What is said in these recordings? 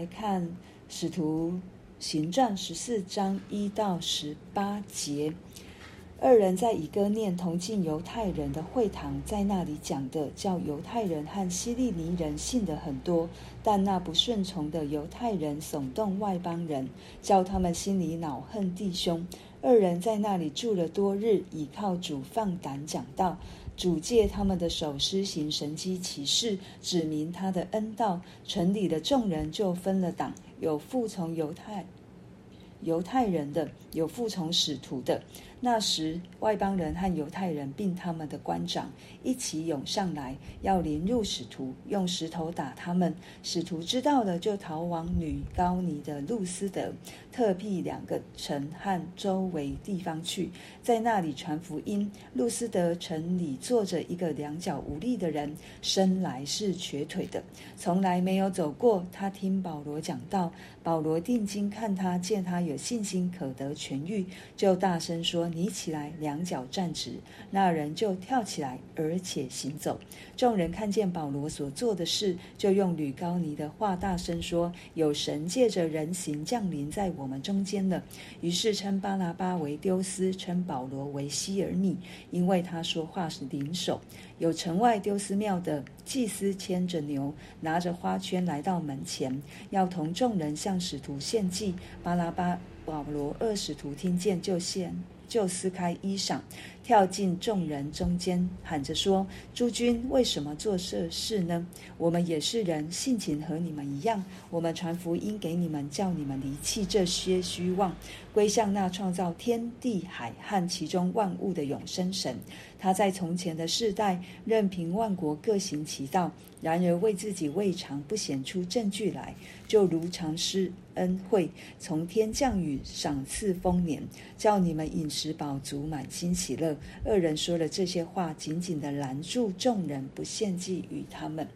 来看《使徒行传》十四章一到十八节。二人在以哥念同进犹太人的会堂，在那里讲的，叫犹太人和希利尼人信的很多。但那不顺从的犹太人耸动外邦人，叫他们心里恼恨弟兄。二人在那里住了多日，倚靠主放胆讲道。主借他们的手施行神迹奇事，指明他的恩道。城里的众人就分了党，有服从犹太犹太人的，有服从使徒的。那时，外邦人和犹太人并他们的官长一起涌上来，要凌辱使徒，用石头打他们。使徒知道了，就逃往女高尼的路斯德、特庇两个城和周围地方去，在那里传福音。路斯德城里坐着一个两脚无力的人，生来是瘸腿的，从来没有走过。他听保罗讲道，保罗定睛看他，见他有信心可得痊愈，就大声说。你起来，两脚站直，那人就跳起来，而且行走。众人看见保罗所做的事，就用吕高尼的话大声说：“有神借着人形降临在我们中间了。”于是称巴拿巴为丢斯，称保罗为希耳米，因为他说话是灵手。有城外丢斯庙的祭司牵着牛，拿着花圈来到门前，要同众人向使徒献祭。巴拉巴、保罗二使徒听见就献。就撕开衣裳，跳进众人中间，喊着说：“诸君为什么做这事呢？我们也是人，性情和你们一样。我们传福音给你们，叫你们离弃这些虚妄，归向那创造天地海和其中万物的永生神。他在从前的世代，任凭万国各行其道。”然而为自己未尝不显出证据来，就如常施恩惠，从天降雨，赏赐丰年，叫你们饮食饱足，满心喜乐。二人说了这些话，紧紧地拦住众人，不献祭与他们。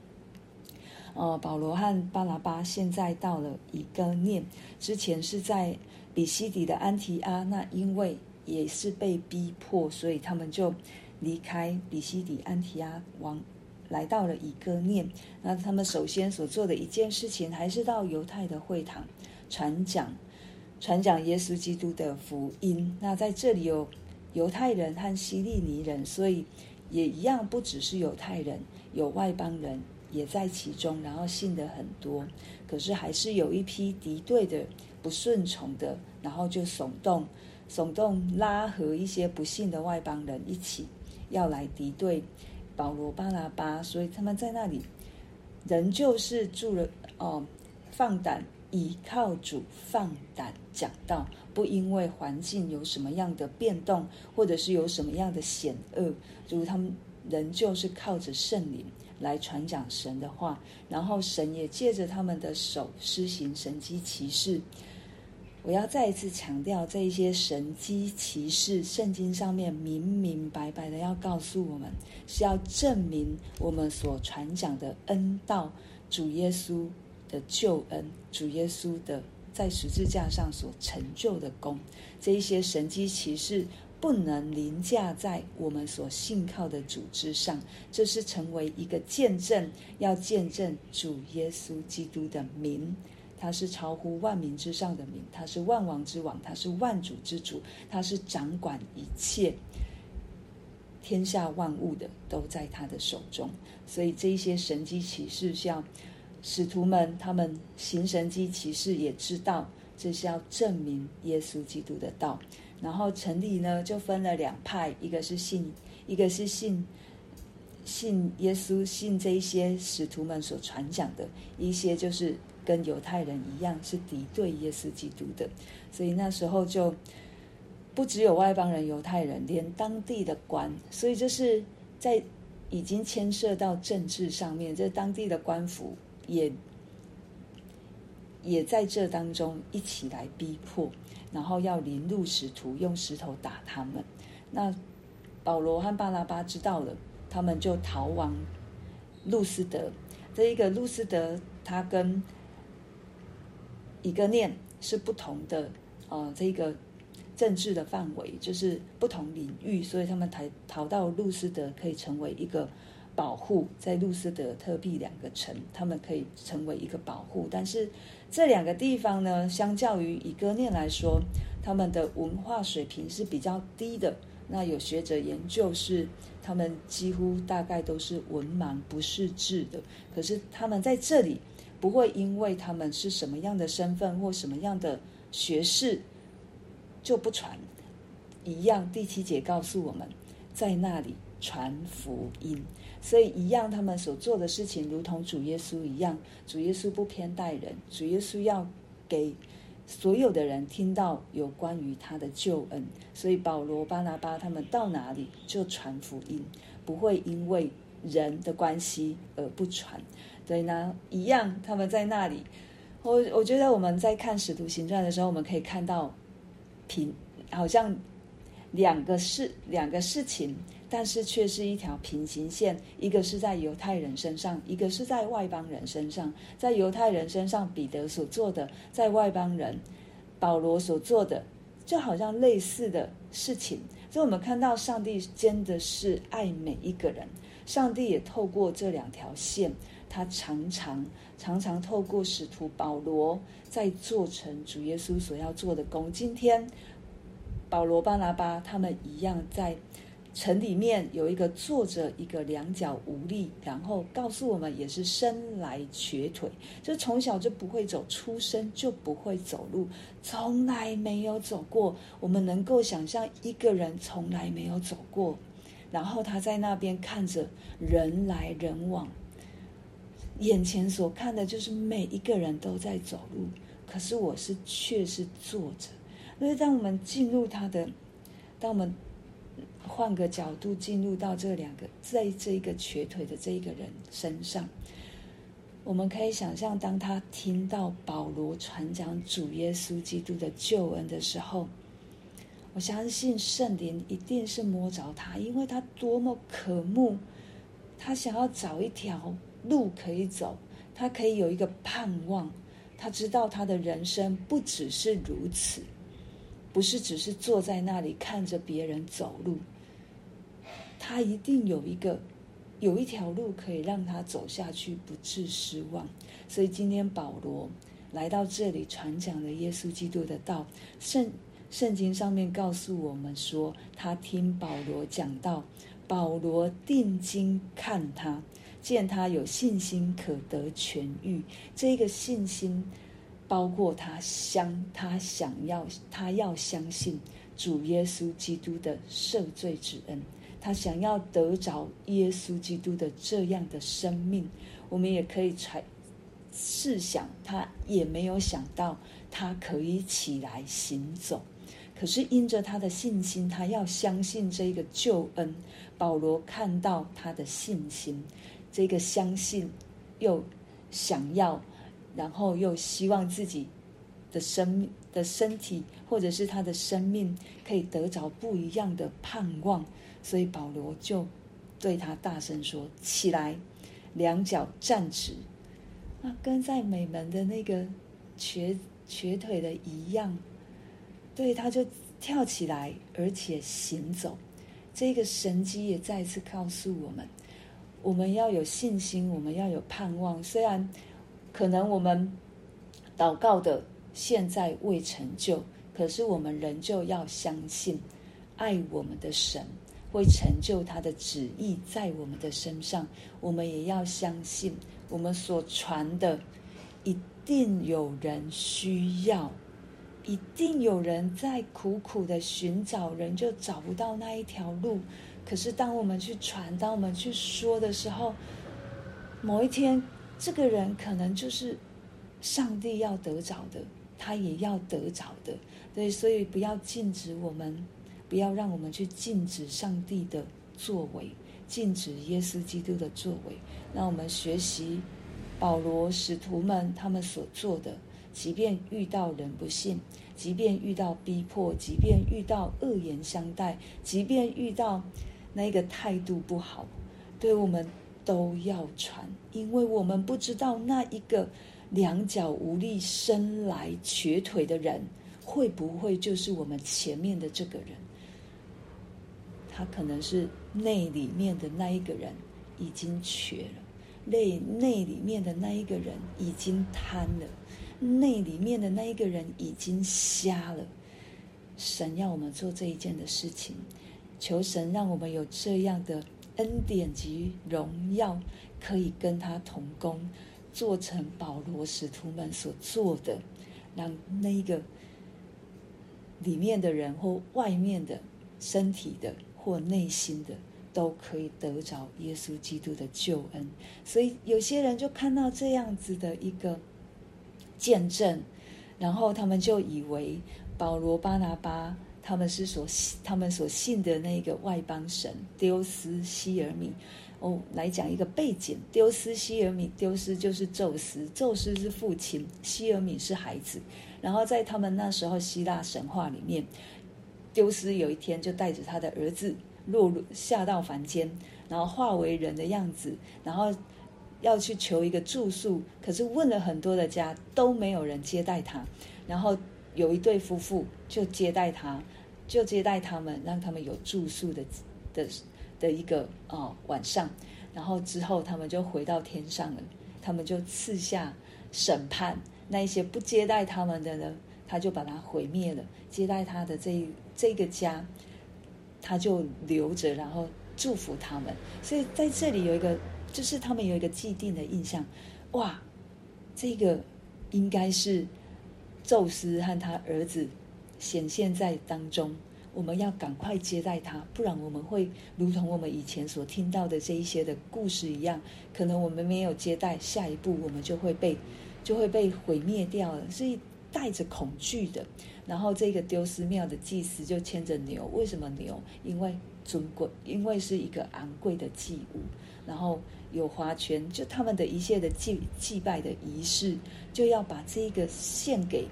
呃，保罗和巴拿巴现在到了以哥念，之前是在比西底的安提阿，那因为也是被逼迫，所以他们就离开比西底安提阿往。来到了以哥念，那他们首先所做的一件事情，还是到犹太的会堂传讲，传讲耶稣基督的福音。那在这里有犹太人和希利尼人，所以也一样，不只是犹太人，有外邦人也在其中，然后信的很多。可是还是有一批敌对的、不顺从的，然后就耸动、耸动拉和一些不信的外邦人一起要来敌对。保罗、巴拿巴，所以他们在那里仍旧是住了哦，放胆倚靠主，放胆讲道，不因为环境有什么样的变动，或者是有什么样的险恶，如他们仍旧是靠着圣灵来传讲神的话，然后神也借着他们的手施行神迹奇事。我要再一次强调，这一些神迹奇事，圣经上面明明白白的要告诉我们，是要证明我们所传讲的恩道，主耶稣的救恩，主耶稣的在十字架上所成就的功。这一些神迹奇事不能凌驾在我们所信靠的主之上，这是成为一个见证，要见证主耶稣基督的名。他是超乎万民之上的名，他是万王之王，他是万主之主，他是掌管一切天下万物的，都在他的手中。所以这一些神迹奇事，像使徒们他们行神迹奇事，也知道这是要证明耶稣基督的道。然后城里呢就分了两派，一个是信，一个是信信耶稣，信这一些使徒们所传讲的一些就是。跟犹太人一样是敌对耶稣基督的，所以那时候就不只有外邦人、犹太人，连当地的官，所以这是在已经牵涉到政治上面，这当地的官府也也在这当中一起来逼迫，然后要凌辱使徒，用石头打他们。那保罗和巴拉巴知道了，他们就逃往路斯德。这一个路斯德，他跟一个念是不同的，呃，这个政治的范围就是不同领域，所以他们逃逃到路斯德，可以成为一个保护，在路斯德特币两个城，他们可以成为一个保护。但是这两个地方呢，相较于以哥念来说，他们的文化水平是比较低的。那有学者研究是，他们几乎大概都是文盲不识字的。可是他们在这里不会因为他们是什么样的身份或什么样的学士就不传。一样，第七节告诉我们，在那里传福音。所以一样，他们所做的事情如同主耶稣一样，主耶稣不偏待人，主耶稣要给。所有的人听到有关于他的救恩，所以保罗、巴拿巴他们到哪里就传福音，不会因为人的关系而不传。对呢，一样他们在那里。我我觉得我们在看使徒行传的时候，我们可以看到平好像两个事两个事情。但是却是一条平行线，一个是在犹太人身上，一个是在外邦人身上。在犹太人身上，彼得所做的；在外邦人，保罗所做的，就好像类似的事情。所以我们看到上帝真的是爱每一个人，上帝也透过这两条线，他常常常常透过使徒保罗，在做成主耶稣所要做的工。今天，保罗、巴拿巴他们一样在。城里面有一个坐着一个两脚无力，然后告诉我们也是生来瘸腿，就从小就不会走，出生就不会走路，从来没有走过。我们能够想象一个人从来没有走过，然后他在那边看着人来人往，眼前所看的就是每一个人都在走路，可是我是却是坐着。所以当我们进入他的，当我们。换个角度进入到这两个，在这一个瘸腿的这一个人身上，我们可以想象，当他听到保罗传讲主耶稣基督的救恩的时候，我相信圣灵一定是摸着他，因为他多么渴慕，他想要找一条路可以走，他可以有一个盼望，他知道他的人生不只是如此，不是只是坐在那里看着别人走路。他一定有一个，有一条路可以让他走下去，不致失望。所以今天保罗来到这里传讲了耶稣基督的道。圣圣经上面告诉我们说，他听保罗讲道，保罗定睛看他，见他有信心可得痊愈。这个信心包括他相，他想要，他要相信主耶稣基督的赦罪之恩。他想要得着耶稣基督的这样的生命，我们也可以揣试想，他也没有想到他可以起来行走，可是因着他的信心，他要相信这个救恩。保罗看到他的信心，这个相信又想要，然后又希望自己的生命的身体，或者是他的生命，可以得着不一样的盼望。所以保罗就对他大声说：“起来，两脚站直。”那，跟在美门的那个瘸瘸腿的一样，对，他就跳起来，而且行走。这个神迹也再次告诉我们：我们要有信心，我们要有盼望。虽然可能我们祷告的现在未成就，可是我们仍旧要相信爱我们的神。会成就他的旨意在我们的身上，我们也要相信，我们所传的一定有人需要，一定有人在苦苦的寻找，人就找不到那一条路。可是当我们去传，当我们去说的时候，某一天，这个人可能就是上帝要得着的，他也要得着的。对，所以不要禁止我们。不要让我们去禁止上帝的作为，禁止耶稣基督的作为。让我们学习保罗使徒们他们所做的，即便遇到人不信，即便遇到逼迫，即便遇到恶言相待，即便遇到那个态度不好，对我们都要传，因为我们不知道那一个两脚无力、生来瘸腿的人，会不会就是我们前面的这个人。他可能是内里面的那一个人，已经瘸了，内内里面的那一个人已经瘫了，内里面的那一个人已经瞎了。神要我们做这一件的事情，求神让我们有这样的恩典及荣耀，可以跟他同工，做成保罗使徒们所做的，让那一个里面的人或外面的身体的或内心的，都可以得着耶稣基督的救恩。所以有些人就看到这样子的一个见证，然后他们就以为。保罗、巴拿巴，他们是所他们所信的那个外邦神丢斯希尔米。哦，来讲一个背景：丢斯希尔米，丢斯就是宙斯，宙斯是父亲，希尔米是孩子。然后在他们那时候希腊神话里面，丢斯有一天就带着他的儿子落入下到凡间，然后化为人的样子，然后要去求一个住宿，可是问了很多的家都没有人接待他，然后。有一对夫妇就接待他，就接待他们，让他们有住宿的的的一个哦晚上，然后之后他们就回到天上了，他们就赐下审判，那一些不接待他们的呢，他就把他毁灭了；接待他的这这个家，他就留着，然后祝福他们。所以在这里有一个，就是他们有一个既定的印象，哇，这个应该是。宙斯和他儿子显现在当中，我们要赶快接待他，不然我们会如同我们以前所听到的这一些的故事一样，可能我们没有接待，下一步我们就会被就会被毁灭掉了。所以带着恐惧的，然后这个丢失庙的祭司就牵着牛，为什么牛？因为尊贵，因为是一个昂贵的祭物，然后。有花圈，就他们的一切的祭祭拜的仪式，就要把这个献给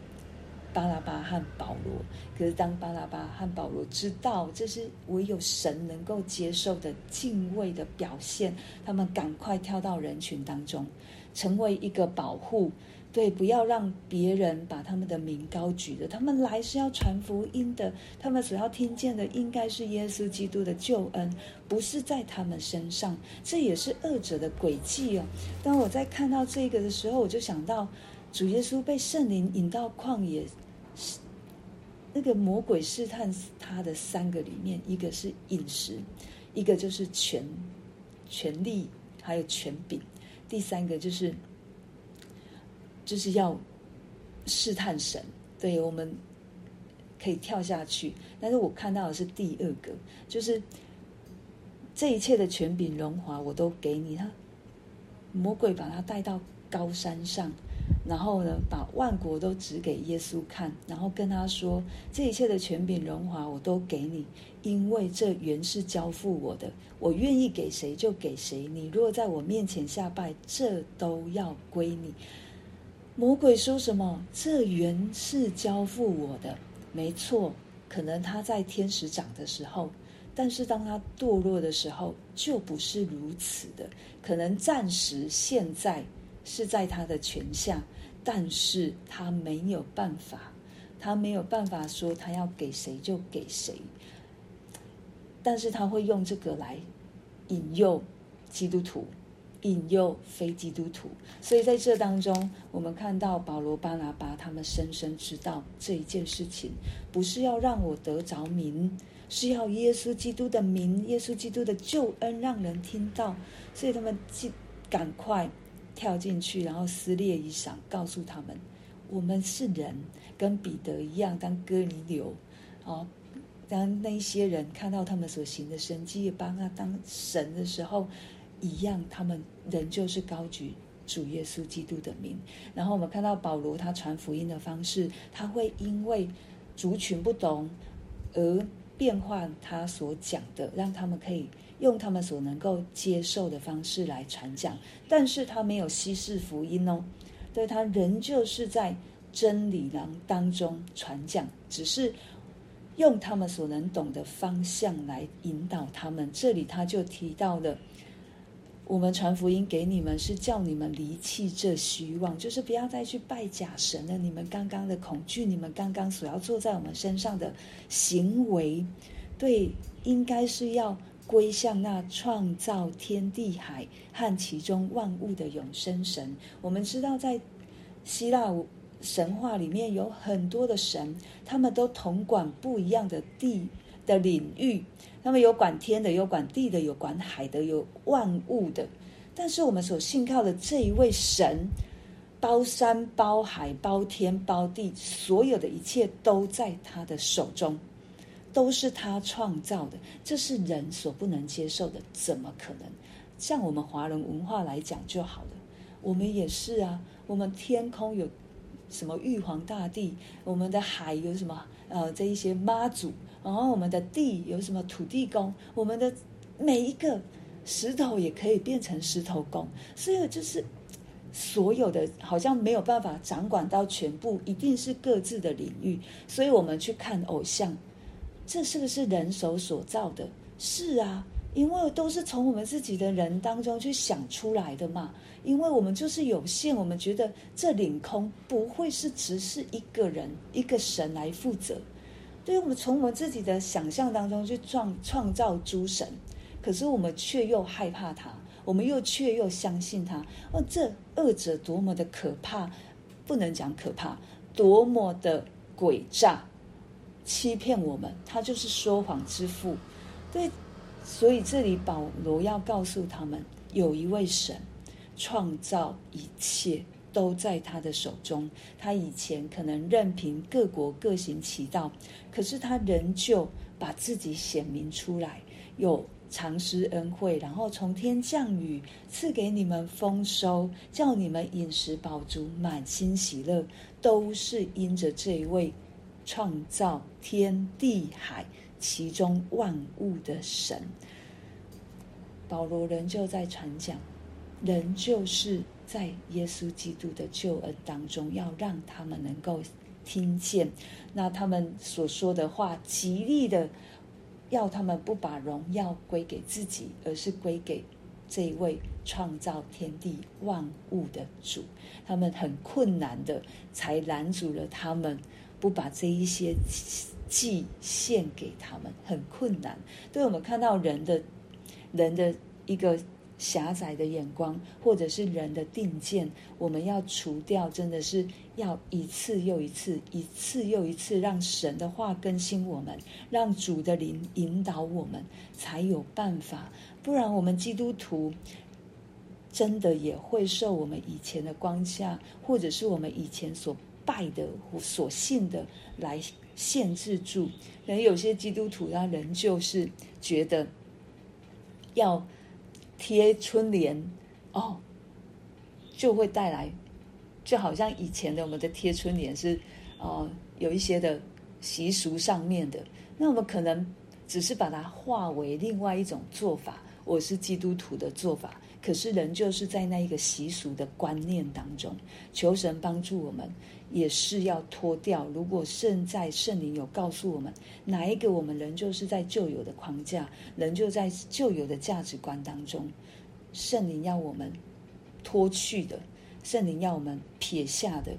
巴拉巴和保罗。可是当巴拉巴和保罗知道这是唯有神能够接受的敬畏的表现，他们赶快跳到人群当中，成为一个保护。对，不要让别人把他们的名高举的。他们来是要传福音的，他们所要听见的应该是耶稣基督的救恩，不是在他们身上。这也是恶者的诡计哦。当我在看到这个的时候，我就想到主耶稣被圣灵引到旷野，是那个魔鬼试探他的三个里面，一个是饮食，一个就是权权力，还有权柄，第三个就是。就是要试探神，对，我们可以跳下去。但是我看到的是第二个，就是这一切的权柄荣华我都给你。他魔鬼把他带到高山上，然后呢，把万国都指给耶稣看，然后跟他说：这一切的权柄荣华我都给你，因为这原是交付我的，我愿意给谁就给谁。你若在我面前下拜，这都要归你。魔鬼说什么？这原是交付我的，没错。可能他在天使长的时候，但是当他堕落的时候，就不是如此的。可能暂时现在是在他的权下，但是他没有办法，他没有办法说他要给谁就给谁。但是他会用这个来引诱基督徒。引诱非基督徒，所以在这当中，我们看到保罗、巴拿巴他们深深知道这一件事情，不是要让我得着名，是要耶稣基督的名、耶稣基督的救恩让人听到，所以他们即赶快跳进去，然后撕裂衣裳，告诉他们：我们是人，跟彼得一样，当哥尼流，哦，当那些人看到他们所行的神迹，也把他当神的时候。一样，他们仍旧是高举主耶稣基督的名。然后我们看到保罗他传福音的方式，他会因为族群不同而变换他所讲的，让他们可以用他们所能够接受的方式来传讲。但是他没有稀释福音哦，对，他仍旧是在真理当当中传讲，只是用他们所能懂的方向来引导他们。这里他就提到了。我们传福音给你们，是叫你们离弃这虚妄，就是不要再去拜假神了。你们刚刚的恐惧，你们刚刚所要做在我们身上的行为，对，应该是要归向那创造天地海和其中万物的永生神。我们知道，在希腊神话里面有很多的神，他们都统管不一样的地的领域。他们有管天的，有管地的，有管海的，有万物的。但是我们所信靠的这一位神，包山包海包天包地，所有的一切都在他的手中。都是他创造的，这是人所不能接受的，怎么可能？像我们华人文化来讲就好了，我们也是啊。我们天空有什么玉皇大帝，我们的海有什么呃这一些妈祖，然后我们的地有什么土地公，我们的每一个石头也可以变成石头公，所以就是所有的好像没有办法掌管到全部，一定是各自的领域，所以我们去看偶像。这是不是人手所造的？是啊，因为都是从我们自己的人当中去想出来的嘛。因为我们就是有限，我们觉得这领空不会是只是一个人、一个神来负责。对于，我们从我们自己的想象当中去创创造诸神，可是我们却又害怕他，我们又却又相信他。哦，这二者多么的可怕！不能讲可怕，多么的诡诈！欺骗我们，他就是说谎之父。对，所以这里保罗要告诉他们，有一位神创造一切都在他的手中。他以前可能任凭各国各行其道，可是他仍旧把自己显明出来，有常施恩惠，然后从天降雨，赐给你们丰收，叫你们饮食饱足，满心喜乐，都是因着这一位。创造天地海其中万物的神，保罗仍旧在传讲，仍旧是在耶稣基督的救恩当中，要让他们能够听见，那他们所说的话，极力的要他们不把荣耀归给自己，而是归给这一位创造天地万物的主。他们很困难的才拦阻了他们。不把这一些祭献给他们很困难。对我们看到人的人的一个狭窄的眼光，或者是人的定见，我们要除掉，真的是要一次又一次，一次又一次，让神的话更新我们，让主的灵引导我们，才有办法。不然，我们基督徒真的也会受我们以前的光下，或者是我们以前所。拜的或所信的来限制住，可能有些基督徒他仍旧是觉得要贴春联哦，就会带来，就好像以前的我们的贴春联是哦有一些的习俗上面的，那我们可能只是把它化为另外一种做法，我是基督徒的做法。可是人就是在那一个习俗的观念当中，求神帮助我们，也是要脱掉。如果圣在圣灵有告诉我们哪一个，我们仍旧是在旧有的框架，仍旧在旧有的价值观当中，圣灵要我们脱去的，圣灵要我们撇下的，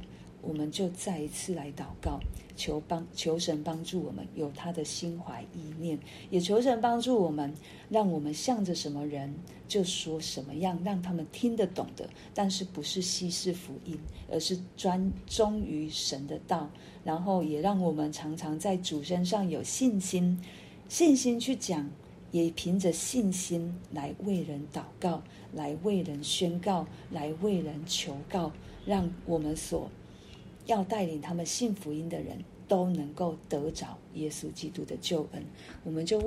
我们就再一次来祷告。求帮求神帮助我们有他的心怀意念，也求神帮助我们，让我们向着什么人就说什么样，让他们听得懂的。但是不是稀释福音，而是专忠于神的道。然后也让我们常常在主身上有信心，信心去讲，也凭着信心来为人祷告，来为人宣告，来为人求告，让我们所。要带领他们信福音的人都能够得着耶稣基督的救恩，我们就。